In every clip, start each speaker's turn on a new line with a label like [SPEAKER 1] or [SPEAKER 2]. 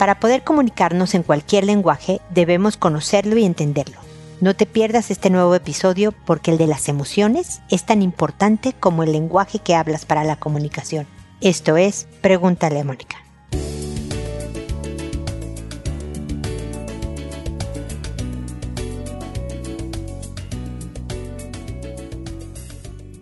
[SPEAKER 1] Para poder comunicarnos en cualquier lenguaje debemos conocerlo y entenderlo. No te pierdas este nuevo episodio porque el de las emociones es tan importante como el lenguaje que hablas para la comunicación. Esto es Pregúntale a Mónica.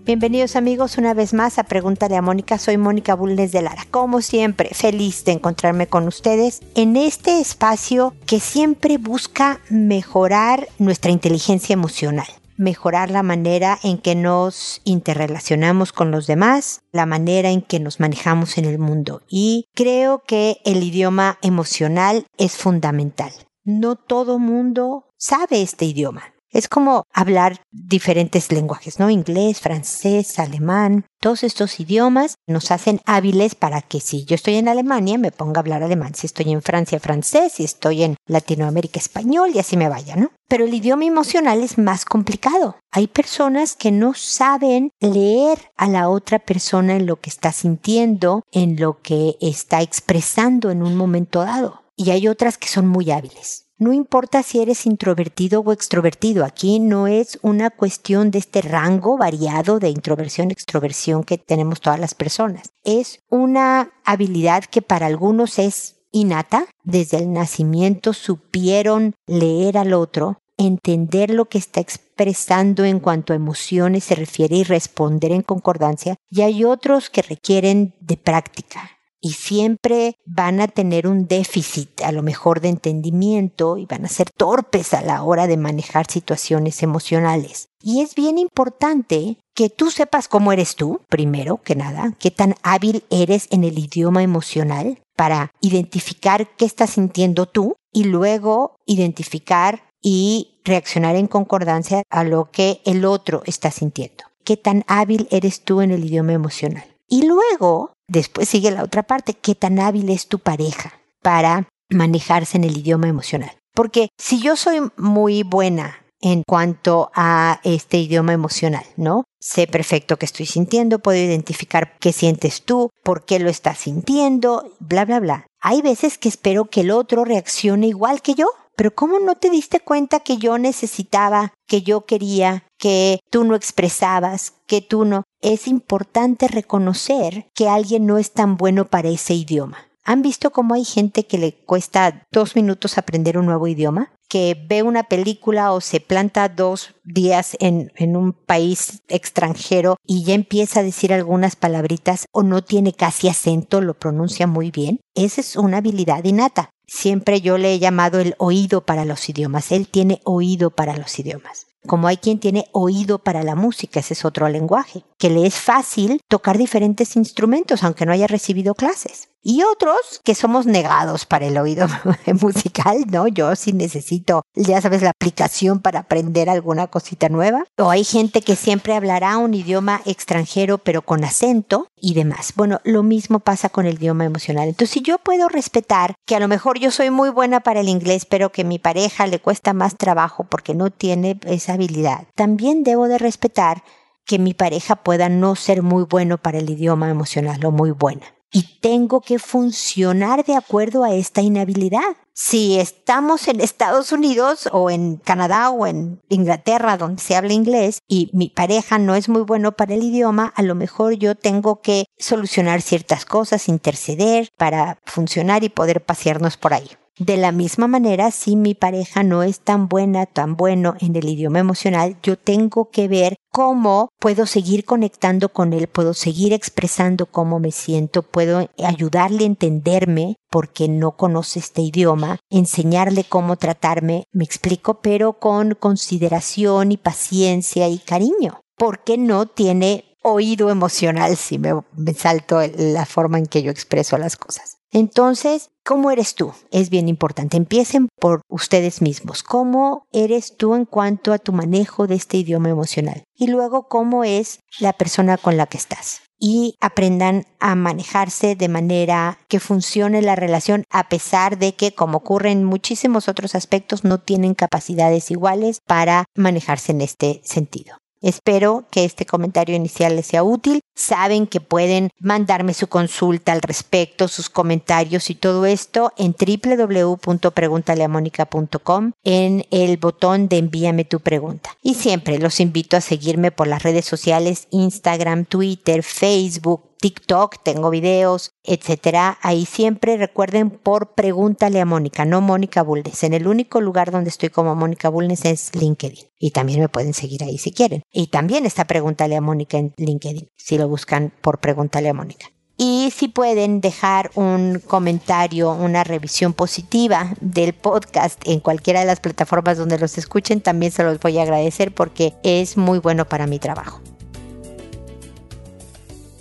[SPEAKER 1] Bienvenidos amigos una vez más a Pregúntale a Mónica. Soy Mónica Bulnes de Lara. Como siempre, feliz de encontrarme con ustedes en este espacio que siempre busca mejorar nuestra inteligencia emocional mejorar la manera en que nos interrelacionamos con los demás, la manera en que nos manejamos en el mundo. Y creo que el idioma emocional es fundamental. No todo mundo sabe este idioma. Es como hablar diferentes lenguajes, ¿no? Inglés, francés, alemán. Todos estos idiomas nos hacen hábiles para que si yo estoy en Alemania me ponga a hablar alemán, si estoy en Francia francés, si estoy en Latinoamérica español y así me vaya, ¿no? Pero el idioma emocional es más complicado. Hay personas que no saben leer a la otra persona en lo que está sintiendo, en lo que está expresando en un momento dado. Y hay otras que son muy hábiles. No importa si eres introvertido o extrovertido, aquí no es una cuestión de este rango variado de introversión-extroversión que tenemos todas las personas. Es una habilidad que para algunos es innata, desde el nacimiento supieron leer al otro, entender lo que está expresando en cuanto a emociones se refiere y responder en concordancia, y hay otros que requieren de práctica, y siempre van a tener un déficit a lo mejor de entendimiento y van a ser torpes a la hora de manejar situaciones emocionales. Y es bien importante que tú sepas cómo eres tú, primero que nada, qué tan hábil eres en el idioma emocional para identificar qué estás sintiendo tú y luego identificar y reaccionar en concordancia a lo que el otro está sintiendo. ¿Qué tan hábil eres tú en el idioma emocional? Y luego Después sigue la otra parte, qué tan hábil es tu pareja para manejarse en el idioma emocional. Porque si yo soy muy buena en cuanto a este idioma emocional, ¿no? Sé perfecto qué estoy sintiendo, puedo identificar qué sientes tú, por qué lo estás sintiendo, bla, bla, bla. Hay veces que espero que el otro reaccione igual que yo, pero ¿cómo no te diste cuenta que yo necesitaba, que yo quería, que tú no expresabas, que tú no? Es importante reconocer que alguien no es tan bueno para ese idioma. ¿Han visto cómo hay gente que le cuesta dos minutos aprender un nuevo idioma? que ve una película o se planta dos días en, en, un país extranjero y ya empieza a decir algunas palabritas o no tiene casi acento, lo pronuncia muy bien. Esa es una habilidad innata. Siempre yo le he llamado el oído para los idiomas. Él tiene oído para los idiomas. Como hay quien tiene oído para la música, ese es otro lenguaje, que le es fácil tocar diferentes instrumentos aunque no haya recibido clases y otros que somos negados para el oído musical, ¿no? Yo sí necesito, ya sabes, la aplicación para aprender alguna cosita nueva. O hay gente que siempre hablará un idioma extranjero pero con acento y demás. Bueno, lo mismo pasa con el idioma emocional. Entonces, si yo puedo respetar que a lo mejor yo soy muy buena para el inglés, pero que mi pareja le cuesta más trabajo porque no tiene esa habilidad, también debo de respetar que mi pareja pueda no ser muy bueno para el idioma emocional o muy buena y tengo que funcionar de acuerdo a esta inhabilidad. Si estamos en Estados Unidos o en Canadá o en Inglaterra donde se habla inglés y mi pareja no es muy bueno para el idioma, a lo mejor yo tengo que solucionar ciertas cosas, interceder para funcionar y poder pasearnos por ahí. De la misma manera, si mi pareja no es tan buena, tan bueno en el idioma emocional, yo tengo que ver cómo puedo seguir conectando con él, puedo seguir expresando cómo me siento, puedo ayudarle a entenderme porque no conoce este idioma, enseñarle cómo tratarme, me explico, pero con consideración y paciencia y cariño, porque no tiene oído emocional si me, salto la forma en que yo expreso las cosas. Entonces, ¿cómo eres tú? Es bien importante. Empiecen por ustedes mismos. ¿Cómo eres tú en cuanto a tu manejo de este idioma emocional? Y luego, ¿cómo es la persona con la que estás? Y aprendan a manejarse de manera que funcione la relación a pesar de que, como ocurre en muchísimos otros aspectos, no tienen capacidades iguales para manejarse en este sentido. Espero que este comentario inicial les sea útil. Saben que pueden mandarme su consulta al respecto, sus comentarios y todo esto en www.preguntaleamónica.com en el botón de envíame tu pregunta. Y siempre los invito a seguirme por las redes sociales Instagram, Twitter, Facebook, TikTok, tengo videos, etcétera. Ahí siempre recuerden por pregúntale a Mónica, no Mónica Bulnes. En el único lugar donde estoy como Mónica Bulnes es LinkedIn. Y también me pueden seguir ahí si quieren. Y también está Pregúntale a Mónica en LinkedIn, si lo buscan por Pregúntale a Mónica. Y si pueden dejar un comentario, una revisión positiva del podcast en cualquiera de las plataformas donde los escuchen, también se los voy a agradecer porque es muy bueno para mi trabajo.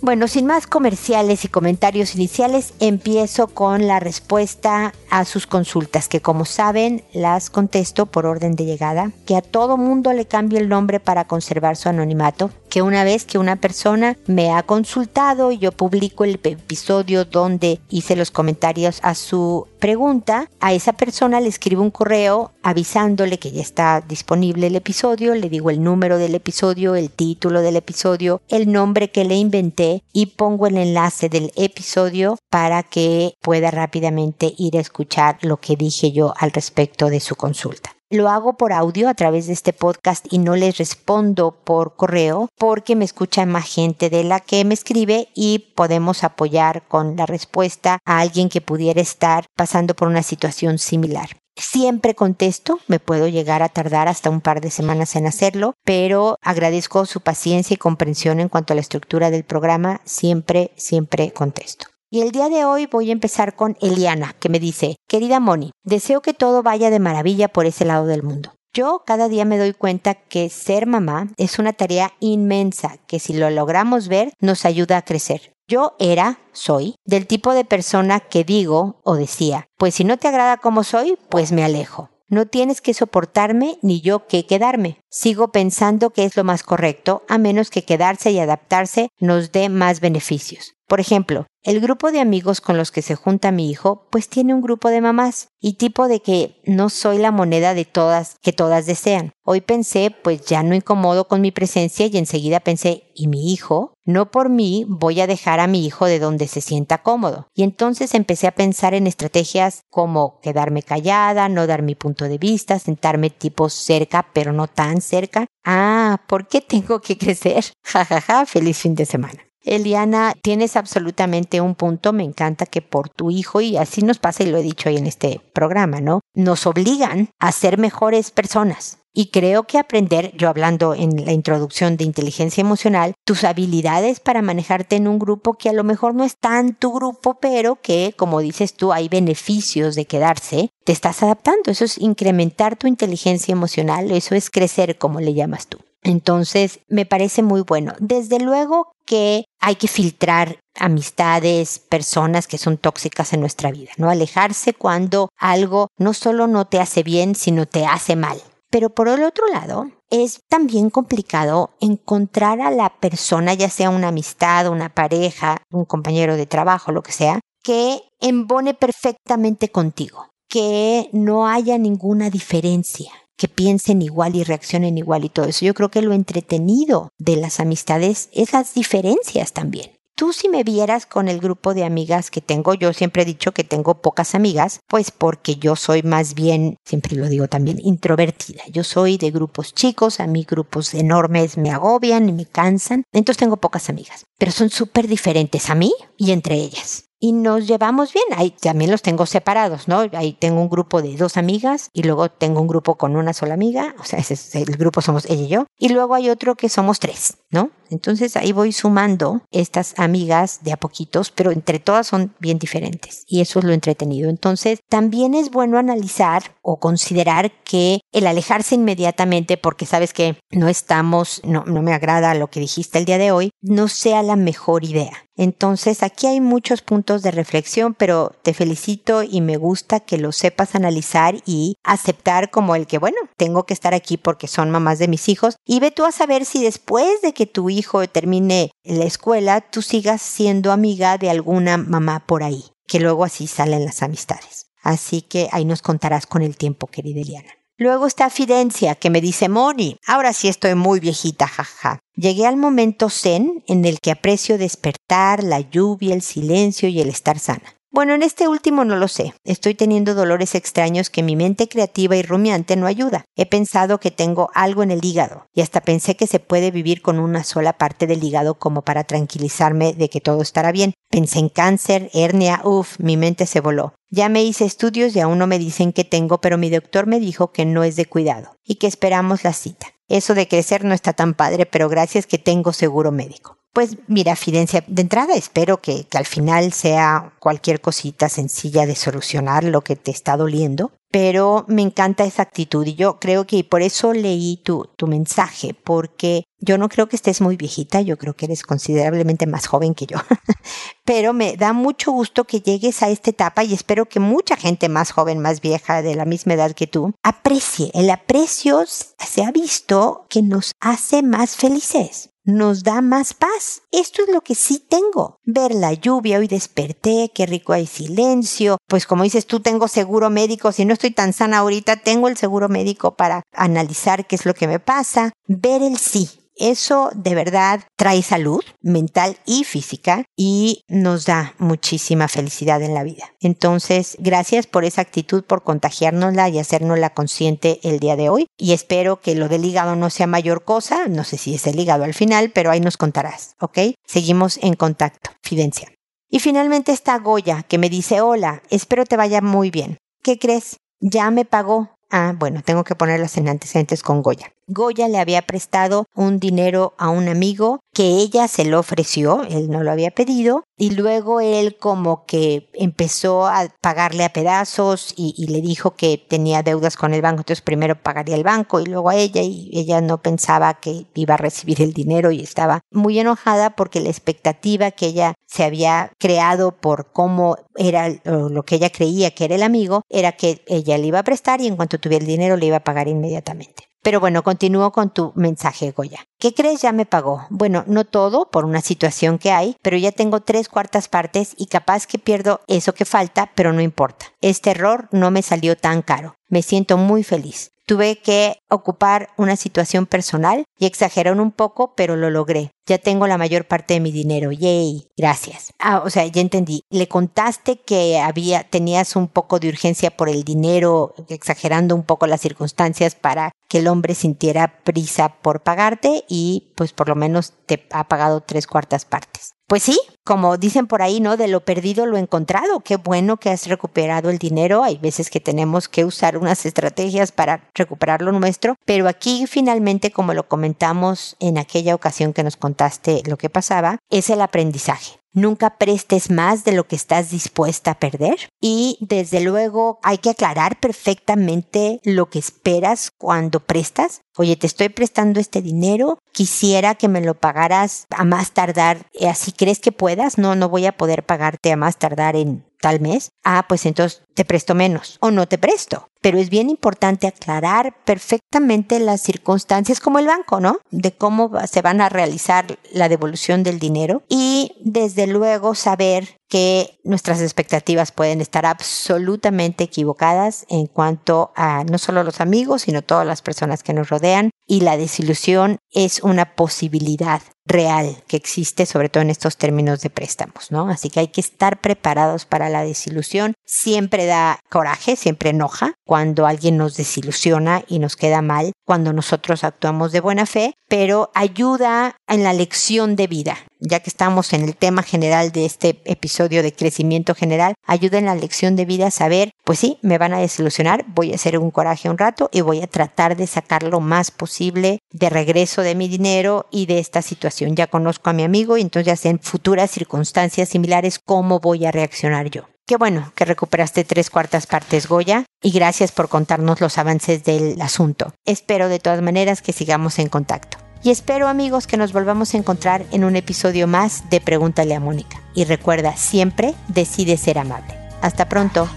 [SPEAKER 1] Bueno, sin más comerciales y comentarios iniciales, empiezo con la respuesta a sus consultas, que como saben las contesto por orden de llegada, que a todo mundo le cambie el nombre para conservar su anonimato, que una vez que una persona me ha consultado yo publico el episodio donde hice los comentarios a su pregunta, a esa persona le escribo un correo avisándole que ya está disponible el episodio, le digo el número del episodio, el título del episodio, el nombre que le inventé y pongo el enlace del episodio para que pueda rápidamente ir a escuchar lo que dije yo al respecto de su consulta. Lo hago por audio a través de este podcast y no les respondo por correo porque me escucha más gente de la que me escribe y podemos apoyar con la respuesta a alguien que pudiera estar pasando por una situación similar. Siempre contesto, me puedo llegar a tardar hasta un par de semanas en hacerlo, pero agradezco su paciencia y comprensión en cuanto a la estructura del programa, siempre, siempre contesto. Y el día de hoy voy a empezar con Eliana, que me dice, querida Moni, deseo que todo vaya de maravilla por ese lado del mundo. Yo cada día me doy cuenta que ser mamá es una tarea inmensa que si lo logramos ver nos ayuda a crecer. Yo era, soy, del tipo de persona que digo o decía, pues si no te agrada como soy, pues me alejo. No tienes que soportarme ni yo que quedarme. Sigo pensando que es lo más correcto, a menos que quedarse y adaptarse nos dé más beneficios. Por ejemplo, el grupo de amigos con los que se junta mi hijo, pues tiene un grupo de mamás y tipo de que no soy la moneda de todas que todas desean. Hoy pensé, pues ya no incomodo con mi presencia y enseguida pensé, ¿y mi hijo? No por mí voy a dejar a mi hijo de donde se sienta cómodo. Y entonces empecé a pensar en estrategias como quedarme callada, no dar mi punto de vista, sentarme tipo cerca, pero no tan cerca. Ah, ¿por qué tengo que crecer? Ja, ja, ja, feliz fin de semana. Eliana, tienes absolutamente un punto. Me encanta que por tu hijo, y así nos pasa y lo he dicho ahí en este programa, ¿no? Nos obligan a ser mejores personas. Y creo que aprender, yo hablando en la introducción de inteligencia emocional, tus habilidades para manejarte en un grupo que a lo mejor no es tan tu grupo, pero que, como dices tú, hay beneficios de quedarse, te estás adaptando. Eso es incrementar tu inteligencia emocional, eso es crecer, como le llamas tú. Entonces, me parece muy bueno. Desde luego que hay que filtrar amistades, personas que son tóxicas en nuestra vida, ¿no? Alejarse cuando algo no solo no te hace bien, sino te hace mal. Pero por el otro lado, es también complicado encontrar a la persona, ya sea una amistad, una pareja, un compañero de trabajo, lo que sea, que embone perfectamente contigo, que no haya ninguna diferencia, que piensen igual y reaccionen igual y todo eso. Yo creo que lo entretenido de las amistades es las diferencias también. Tú si me vieras con el grupo de amigas que tengo, yo siempre he dicho que tengo pocas amigas, pues porque yo soy más bien, siempre lo digo también, introvertida. Yo soy de grupos chicos, a mí grupos enormes me agobian y me cansan, entonces tengo pocas amigas, pero son súper diferentes a mí y entre ellas y nos llevamos bien. Ahí también los tengo separados, ¿no? Ahí tengo un grupo de dos amigas y luego tengo un grupo con una sola amiga, o sea, ese es el grupo somos ella y yo, y luego hay otro que somos tres, ¿no? Entonces ahí voy sumando estas amigas de a poquitos, pero entre todas son bien diferentes y eso es lo entretenido. Entonces también es bueno analizar o considerar que el alejarse inmediatamente porque sabes que no estamos, no, no me agrada lo que dijiste el día de hoy, no sea la mejor idea. Entonces aquí hay muchos puntos de reflexión, pero te felicito y me gusta que lo sepas analizar y aceptar como el que, bueno, tengo que estar aquí porque son mamás de mis hijos y ve tú a saber si después de que tu hijo termine la escuela, tú sigas siendo amiga de alguna mamá por ahí, que luego así salen las amistades. Así que ahí nos contarás con el tiempo, querida Eliana. Luego está Fidencia, que me dice, Moni, ahora sí estoy muy viejita, jaja. Llegué al momento zen en el que aprecio despertar, la lluvia, el silencio y el estar sana. Bueno, en este último no lo sé. Estoy teniendo dolores extraños que mi mente creativa y rumiante no ayuda. He pensado que tengo algo en el hígado y hasta pensé que se puede vivir con una sola parte del hígado como para tranquilizarme de que todo estará bien. Pensé en cáncer, hernia, uff, mi mente se voló. Ya me hice estudios y aún no me dicen que tengo, pero mi doctor me dijo que no es de cuidado y que esperamos la cita. Eso de crecer no está tan padre, pero gracias que tengo seguro médico. Pues mira, Fidencia, de entrada espero que, al final sea cualquier cosita sencilla de solucionar lo que te está doliendo, pero me encanta esa actitud y yo creo que por eso leí tu, tu mensaje, porque yo no creo que estés muy viejita, yo creo que eres considerablemente más joven que yo, pero me da mucho gusto que llegues a esta etapa y espero que mucha gente más joven, más vieja, de la misma edad que tú, aprecie. El aprecio se ha visto que nos hace más felices nos da más paz. Esto es lo que sí tengo. Ver la lluvia, hoy desperté, qué rico hay silencio. Pues como dices tú, tengo seguro médico. Si no estoy tan sana ahorita, tengo el seguro médico para analizar qué es lo que me pasa. Ver el sí. Eso de verdad trae salud mental y física y nos da muchísima felicidad en la vida. Entonces, gracias por esa actitud, por contagiárnosla y hacernosla consciente el día de hoy. Y espero que lo del hígado no sea mayor cosa. No sé si es el hígado al final, pero ahí nos contarás, ¿ok? Seguimos en contacto. Fidencia. Y finalmente está Goya, que me dice, hola, espero te vaya muy bien. ¿Qué crees? Ya me pagó. Ah, bueno, tengo que ponerlas en antecedentes con Goya. Goya le había prestado un dinero a un amigo que ella se lo ofreció, él no lo había pedido, y luego él como que empezó a pagarle a pedazos y, le dijo que tenía deudas con el banco, entonces primero pagaría el banco y luego a ella, y ella no pensaba que iba a recibir el dinero y estaba muy enojada porque la expectativa que ella se había creado por cómo era lo que ella creía que era el amigo, era que ella le iba a prestar y en cuanto tuviera el dinero le iba a pagar inmediatamente. Pero bueno, continúo con tu mensaje, Goya. ¿Qué crees ya me pagó? Bueno, no todo por una situación que hay, pero ya tengo tres cuartas partes y capaz que pierdo eso que falta, pero no importa. Este error no me salió tan caro. Me siento muy feliz. Tuve que ocupar una situación personal y exageraron un poco, pero lo logré. Ya tengo la mayor parte de mi dinero. Yay, gracias. Ah, o sea, ya entendí. Le contaste que había, tenías un poco de urgencia por el dinero, exagerando un poco las circunstancias para que el hombre sintiera prisa por pagarte y pues por lo menos te ha pagado tres cuartas partes. Pues sí, como dicen por ahí, ¿no? De lo perdido lo encontrado. Qué bueno que has recuperado el dinero. Hay veces que tenemos que usar unas estrategias para recuperar lo nuestro, pero aquí finalmente, como lo comentamos en aquella ocasión que nos contaste lo que pasaba, es el aprendizaje. Nunca prestes más de lo que estás dispuesta a perder. Y desde luego hay que aclarar perfectamente lo que esperas cuando prestas. Oye, te estoy prestando este dinero, quisiera que me lo pagaras a más tardar. ¿Así crees que No, no voy a poder pagarte a más tardar en tal mes, ah, pues entonces te presto menos o no te presto. Pero es bien importante aclarar perfectamente las circunstancias como el banco, ¿no? De cómo se van a realizar la devolución del dinero y desde luego saber que nuestras expectativas pueden estar absolutamente equivocadas en cuanto a no solo los amigos, sino todas las personas que nos rodean y la desilusión es una posibilidad real que existe, sobre todo en estos términos de préstamos, ¿no? Así que hay que estar preparados para la desilusión. Siempre da coraje, siempre enoja cuando alguien nos desilusiona y nos queda mal, cuando nosotros actuamos de buena fe, pero ayuda en la lección de vida ya que estamos en el tema general de este episodio de crecimiento general, ayuda en la lección de vida a saber, pues sí, me van a desilusionar, voy a hacer un coraje un rato y voy a tratar de sacar lo más posible de regreso de mi dinero y de esta situación. Ya conozco a mi amigo y entonces en futuras circunstancias similares cómo voy a reaccionar yo. Qué bueno que recuperaste tres cuartas partes Goya y gracias por contarnos los avances del asunto. Espero de todas maneras que sigamos en contacto. Y espero amigos que nos volvamos a encontrar en un episodio más de Pregúntale a Mónica. Y recuerda, siempre decide ser amable. Hasta pronto.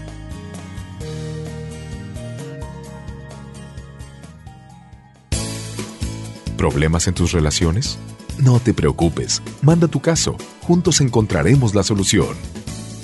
[SPEAKER 2] ¿Problemas en tus relaciones? No te preocupes, manda tu caso, juntos encontraremos la solución.